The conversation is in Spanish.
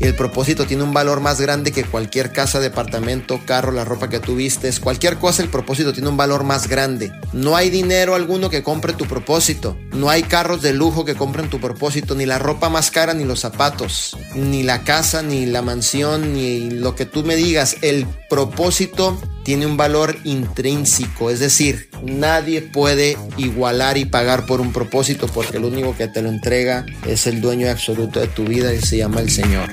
Y el propósito tiene un valor más grande que cualquier casa, departamento, carro, la ropa que tú vistes, cualquier cosa, el propósito tiene un valor más grande. No hay dinero alguno que compre tu propósito. No hay carros de lujo que compren tu propósito, ni la ropa más cara, ni los zapatos, ni la casa, ni la mansión, ni lo que tú me digas. El propósito tiene un valor intrínseco, es decir, nadie puede igualar y pagar por un propósito porque el único que te lo entrega es el dueño absoluto de tu vida y se llama el Señor.